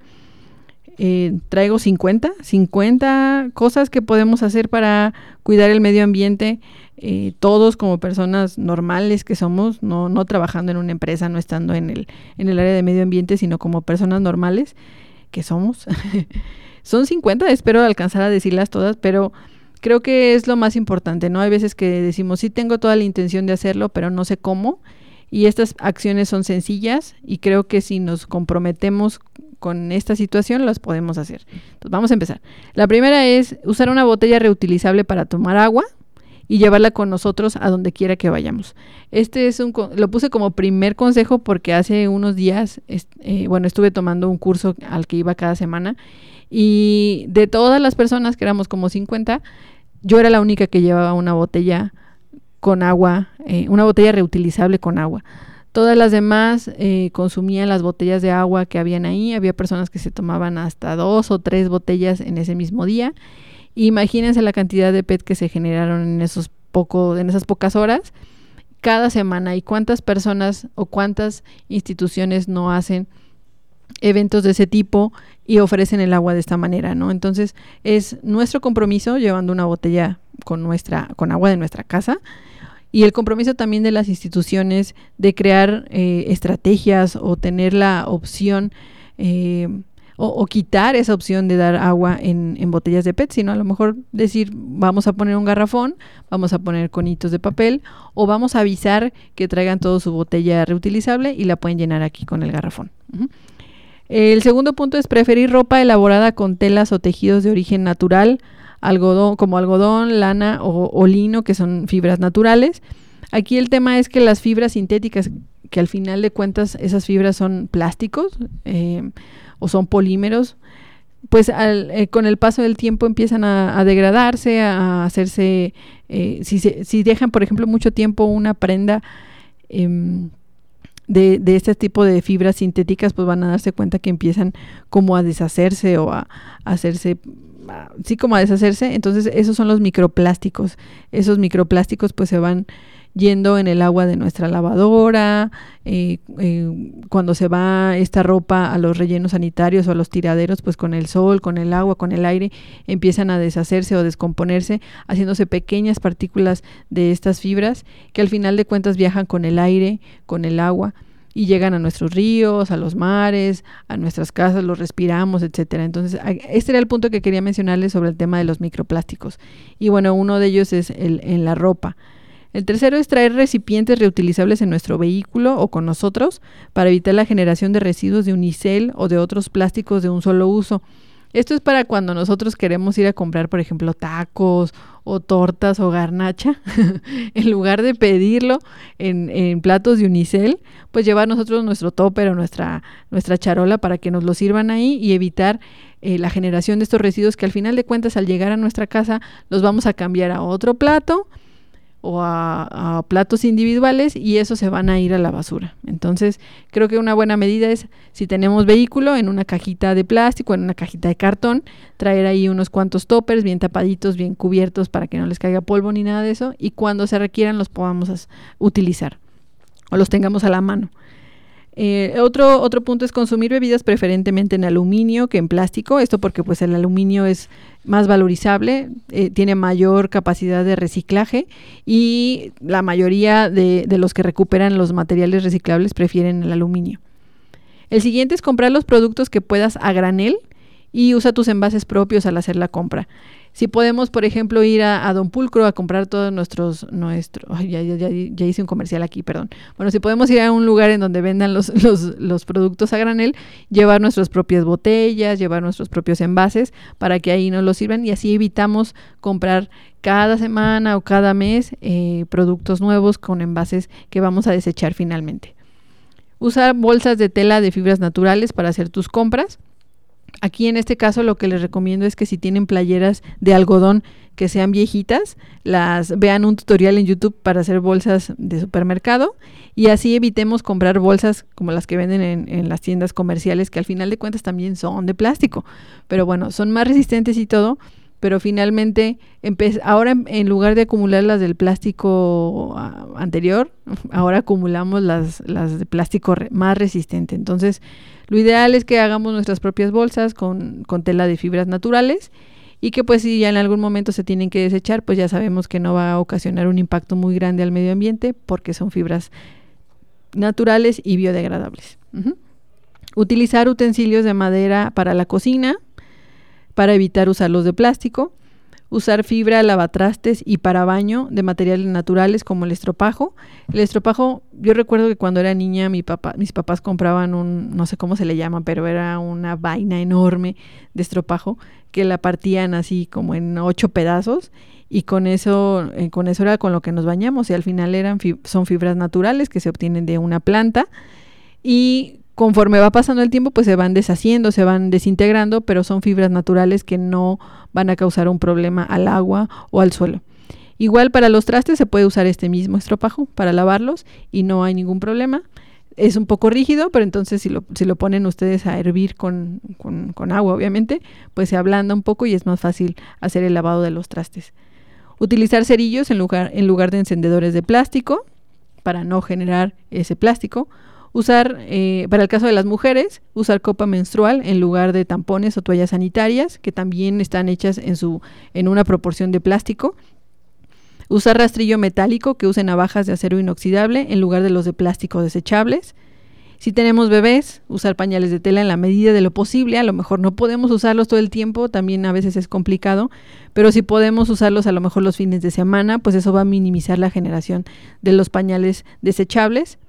Eh, traigo 50, 50 cosas que podemos hacer para cuidar el medio ambiente, eh, todos como personas normales que somos, no, no trabajando en una empresa, no estando en el, en el área de medio ambiente, sino como personas normales que somos. Son 50, espero alcanzar a decirlas todas, pero creo que es lo más importante, ¿no? Hay veces que decimos, sí tengo toda la intención de hacerlo, pero no sé cómo. Y estas acciones son sencillas y creo que si nos comprometemos con esta situación las podemos hacer. Entonces vamos a empezar. La primera es usar una botella reutilizable para tomar agua y llevarla con nosotros a donde quiera que vayamos. Este es un lo puse como primer consejo porque hace unos días eh, bueno, estuve tomando un curso al que iba cada semana y de todas las personas que éramos como 50, yo era la única que llevaba una botella con agua, eh, una botella reutilizable con agua. Todas las demás eh, consumían las botellas de agua que habían ahí. Había personas que se tomaban hasta dos o tres botellas en ese mismo día. Imagínense la cantidad de PET que se generaron en esos poco, en esas pocas horas cada semana y cuántas personas o cuántas instituciones no hacen eventos de ese tipo y ofrecen el agua de esta manera, ¿no? Entonces es nuestro compromiso llevando una botella con nuestra con agua de nuestra casa y el compromiso también de las instituciones de crear eh, estrategias o tener la opción eh, o, quitar esa opción de dar agua en, botellas de PET, sino a lo mejor decir vamos a poner un garrafón, vamos a poner conitos de papel o vamos a avisar que traigan todo su botella reutilizable y la pueden llenar aquí con el garrafón. El segundo punto es preferir ropa elaborada con telas o tejidos de origen natural, algodón, como algodón, lana o, lino, que son fibras naturales. Aquí el tema es que las fibras sintéticas, que al final de cuentas esas fibras son plásticos eh, o son polímeros, pues eh, con el paso del tiempo empiezan a, degradarse, a hacerse, eh, si, dejan por ejemplo mucho tiempo una prenda, em, de, este tipo de fibras sintéticas, pues van a darse cuenta que empiezan como a deshacerse o a, hacerse, sí como a deshacerse. Entonces esos son los microplásticos. Esos microplásticos pues se van yendo en el agua de nuestra lavadora, eh, eh, cuando se va esta ropa a los rellenos sanitarios o a los tiraderos, pues con el sol, con el agua, con el aire, empiezan a deshacerse o descomponerse, haciéndose pequeñas partículas de estas fibras que al final de cuentas viajan con el aire, con el agua y llegan a nuestros ríos, a los mares, a nuestras casas, los respiramos, etcétera. Entonces, este era el punto que quería mencionarles sobre el tema de los microplásticos. Y bueno, uno de ellos es el, en la ropa. El tercero es traer recipientes reutilizables en nuestro vehículo o con nosotros para evitar la generación de residuos de unicel o de otros plásticos de un solo uso. Esto es para cuando nosotros queremos ir a comprar, por ejemplo, tacos o tortas o garnacha. en lugar de pedirlo en, platos de unicel, pues llevar nosotros nuestro topper o nuestra, nuestra charola para que nos lo sirvan ahí y evitar eh, la generación de estos residuos que al final de cuentas al llegar a nuestra casa los vamos a cambiar a otro plato o a, platos individuales y eso se van a ir a la basura. Entonces, creo que una buena medida es, si tenemos vehículo, en una cajita de plástico, en una cajita de cartón, traer ahí unos cuantos toppers bien tapaditos, bien cubiertos para que no les caiga polvo ni nada de eso y cuando se requieran los podamos utilizar o los tengamos a la mano. Eh, otro, otro punto es consumir bebidas preferentemente en aluminio que en plástico. Esto porque pues el aluminio es más valorizable, eh, tiene mayor capacidad de reciclaje y la mayoría de, de los que recuperan los materiales reciclables prefieren el aluminio. El siguiente es comprar los productos que puedas a granel y usa tus envases propios al hacer la compra. Si podemos, por ejemplo, ir a, Don Pulcro a comprar todos nuestros, nuestro, ya, hice un comercial aquí, perdón. Bueno, si podemos ir a un lugar en donde vendan los, los, productos a granel, llevar nuestras propias botellas, llevar nuestros propios envases para que ahí nos los sirvan y así evitamos comprar cada semana o cada mes eh, productos nuevos con envases que vamos a desechar finalmente. Usar bolsas de tela de fibras naturales para hacer tus compras Aquí en este caso lo que les recomiendo es que si tienen playeras de algodón que sean viejitas, las vean un tutorial en YouTube para hacer bolsas de supermercado y así evitemos comprar bolsas como las que venden en, las tiendas comerciales que al final de cuentas también son de plástico. Pero bueno, son más resistentes y todo, pero finalmente ahora en lugar de acumular las del plástico ah, anterior, ahora acumulamos las, las de plástico más resistente. Entonces, lo ideal es que hagamos nuestras propias bolsas con, tela de fibras naturales y que pues si ya en algún momento se tienen que desechar, pues ya sabemos que no va a ocasionar un impacto muy grande al medio ambiente porque son fibras naturales y biodegradables. Utilizar utensilios de madera para la cocina, para evitar usarlos de plástico usar fibra, lavatrastes y para baño de materiales naturales como el estropajo. El estropajo, yo recuerdo que cuando era niña mi papá, mis papás compraban un, no sé cómo se le llama, pero era una vaina enorme de estropajo que la partían así como en ocho pedazos y con eso, eh, con eso era con lo que nos bañamos y al final eran son fibras naturales que se obtienen de una planta y conforme va pasando el tiempo, pues se van deshaciendo, se van desintegrando, pero son fibras naturales que no van a causar un problema al agua o al suelo. Igual para los trastes se puede usar este mismo estropajo para lavarlos y no hay ningún problema. Es un poco rígido, pero entonces si lo, si lo ponen ustedes a hervir con, con agua, obviamente, pues se ablanda un poco y es más fácil hacer el lavado de los trastes. Utilizar cerillos en lugar, en lugar de encendedores de plástico para no generar ese plástico Usar, eh, para el caso de las mujeres, usar copa menstrual en lugar de tampones o toallas sanitarias, que también están hechas en, su, en una proporción de plástico. Usar rastrillo metálico que use navajas de acero inoxidable en lugar de los de plástico desechables. Si tenemos bebés, usar pañales de tela en la medida de lo posible. A lo mejor no podemos usarlos todo el tiempo, también a veces es complicado, pero si podemos usarlos a lo mejor los fines de semana, pues eso va a minimizar la generación de los pañales desechables.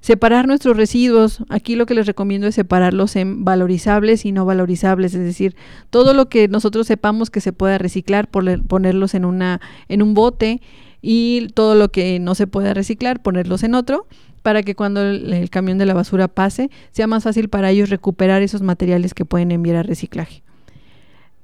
Separar nuestros residuos, aquí lo que les recomiendo es separarlos en valorizables y no valorizables, es decir, todo lo que nosotros sepamos que se pueda reciclar, ponerlos en, una, en un bote y todo lo que no se pueda reciclar, ponerlos en otro para que cuando el, camión de la basura pase sea más fácil para ellos recuperar esos materiales que pueden enviar a reciclaje.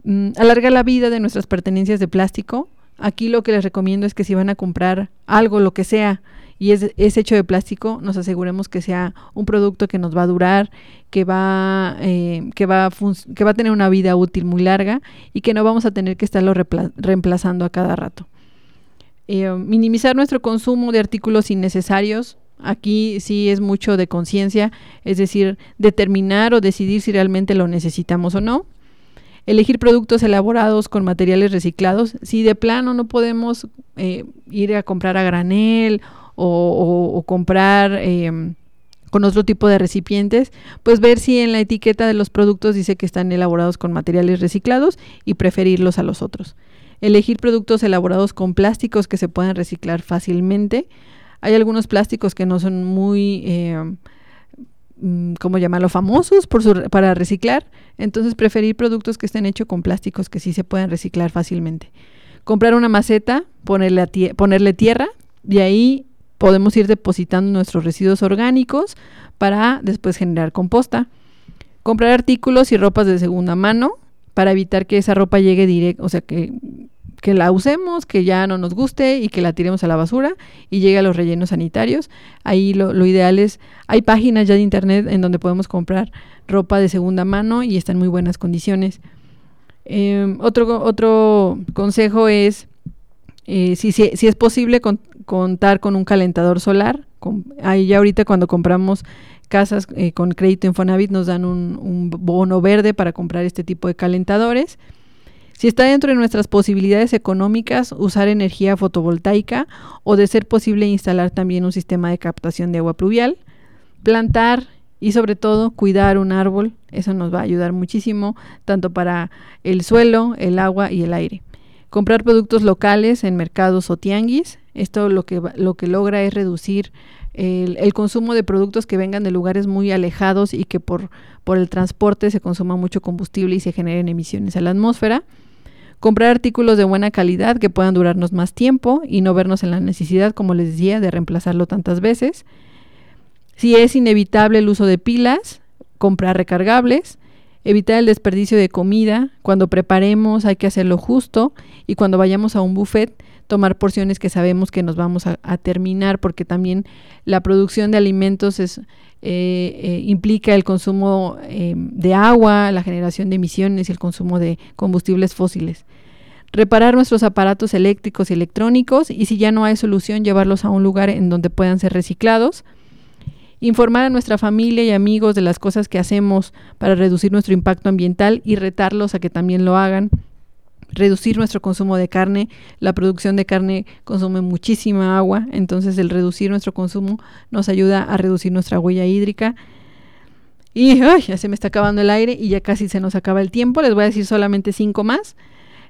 Mm, alarga la vida de nuestras pertenencias de plástico, aquí lo que les recomiendo es que si van a comprar algo, lo que sea, y es, hecho de plástico, nos aseguremos que sea un producto que nos va a durar, que va, eh, que, va que va a tener una vida útil muy larga y que no vamos a tener que estarlo reemplazando a cada rato. Eh, minimizar nuestro consumo de artículos innecesarios. Aquí sí es mucho de conciencia, es decir, determinar o decidir si realmente lo necesitamos o no. Elegir productos elaborados con materiales reciclados. Si de plano no podemos eh, ir a comprar a granel o, comprar em, con otro tipo de recipientes, pues ver si en la etiqueta de los productos dice que están elaborados con materiales reciclados y preferirlos a los otros. Elegir productos elaborados con plásticos que se puedan reciclar fácilmente. Hay algunos plásticos que no son muy, em, ¿cómo llamarlo?, famosos por para reciclar. Entonces preferir productos que estén hechos con plásticos que sí se puedan reciclar fácilmente. Comprar una maceta, ponerle, ponerle tierra, y ahí podemos ir depositando nuestros residuos orgánicos para después generar composta. Comprar artículos y ropas de segunda mano para evitar que esa ropa llegue directo, o sea, que, que la usemos, que ya no nos guste y que la tiremos a la basura y llegue a los rellenos sanitarios. Ahí lo, ideal es, hay páginas ya de internet en donde podemos comprar ropa de segunda mano y está en muy buenas condiciones. Em, otro, otro consejo es, eh, si, si, si, es posible, con, contar con un calentador solar. ahí ya ahorita cuando compramos casas eh, con crédito Infonavit nos dan un, bono verde para comprar este tipo de calentadores. Si está dentro de nuestras posibilidades económicas, usar energía fotovoltaica o de ser posible instalar también un sistema de captación de agua pluvial, plantar y sobre todo cuidar un árbol, eso nos va a ayudar muchísimo, tanto para el suelo, el agua y el aire. Comprar productos locales en mercados o tianguis, esto lo que, lo que logra es reducir el, consumo de productos que vengan de lugares muy alejados y que por, por el transporte se consuma mucho combustible y se generen emisiones a la atmósfera. Comprar artículos de buena calidad que puedan durarnos más tiempo y no vernos en la necesidad, como les decía, de reemplazarlo tantas veces. Si es inevitable el uso de pilas, comprar recargables. Evitar el desperdicio de comida. Cuando preparemos hay que hacerlo justo y cuando vayamos a un buffet tomar porciones que sabemos que nos vamos a, terminar, porque también la producción de alimentos eh, eh, implica el consumo em, de agua, la generación de emisiones y el consumo de combustibles fósiles. Reparar nuestros aparatos eléctricos y electrónicos y si ya no hay solución, llevarlos a un lugar en donde puedan ser reciclados. Informar a nuestra familia y amigos de las cosas que hacemos para reducir nuestro impacto ambiental y retarlos a que también lo hagan reducir nuestro consumo de carne. La producción de carne consume muchísima agua, entonces el reducir nuestro consumo nos ayuda a reducir nuestra huella hídrica. Y ya se me está acabando el aire y ya casi se nos acaba el tiempo. Les voy a decir solamente cinco más.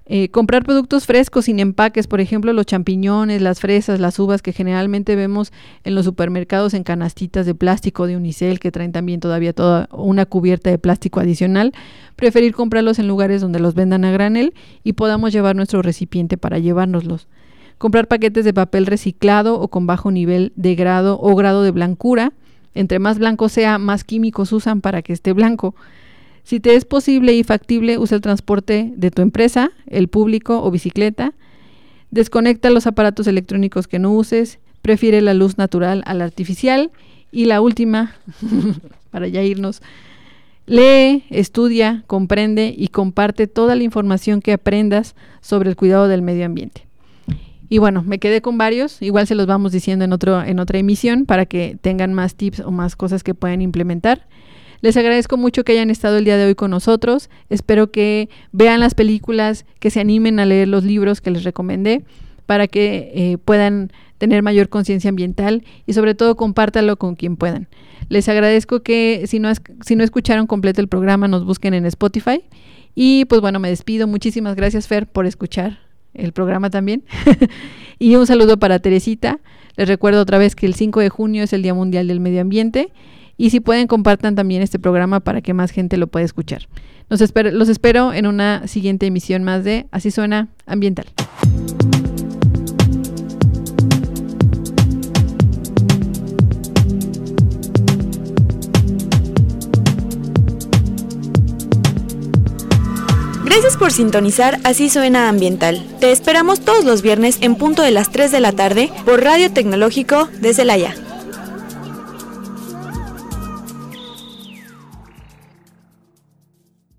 Eh, comprar productos frescos sin empaques, por ejemplo, los champiñones, las fresas, las uvas que generalmente vemos en los supermercados en canastitas de plástico de unicel que traen también todavía toda una cubierta de plástico adicional. Preferir comprarlos en lugares donde los vendan a granel y podamos llevar nuestro recipiente para llevárnoslos. Comprar paquetes de papel reciclado o con bajo nivel de grado o grado de blancura. Entre más blanco sea, más químicos usan para que esté blanco. Si te es posible y factible, usa el transporte de tu empresa, el público o bicicleta. Desconecta los aparatos electrónicos que no uses. Prefiere la luz natural a la artificial. Y la última, para ya irnos, lee, estudia, comprende y comparte toda la información que aprendas sobre el cuidado del medio ambiente. Y bueno, me quedé con varios, igual se los vamos diciendo en, otro, en otra emisión para que tengan más tips o más cosas que puedan implementar. Les agradezco mucho que hayan estado el día de hoy con nosotros. Espero que vean las películas, que se animen a leer los libros que les recomendé para que eh, puedan tener mayor conciencia ambiental y sobre todo compártalo con quien puedan. Les agradezco que si no, si no escucharon completo el programa nos busquen en Spotify. Y pues bueno, me despido. Muchísimas gracias Fer por escuchar el programa también. y un saludo para Teresita. Les recuerdo otra vez que el 5 de junio es el Día Mundial del Medio Ambiente y si pueden, compartan también este programa para que más gente lo pueda escuchar. los espero en una siguiente emisión más de Así suena ambiental. Gracias por sintonizar Así Suena Ambiental. Te esperamos todos los viernes en punto de las 3 de la tarde por Radio Tecnológico de Celaya.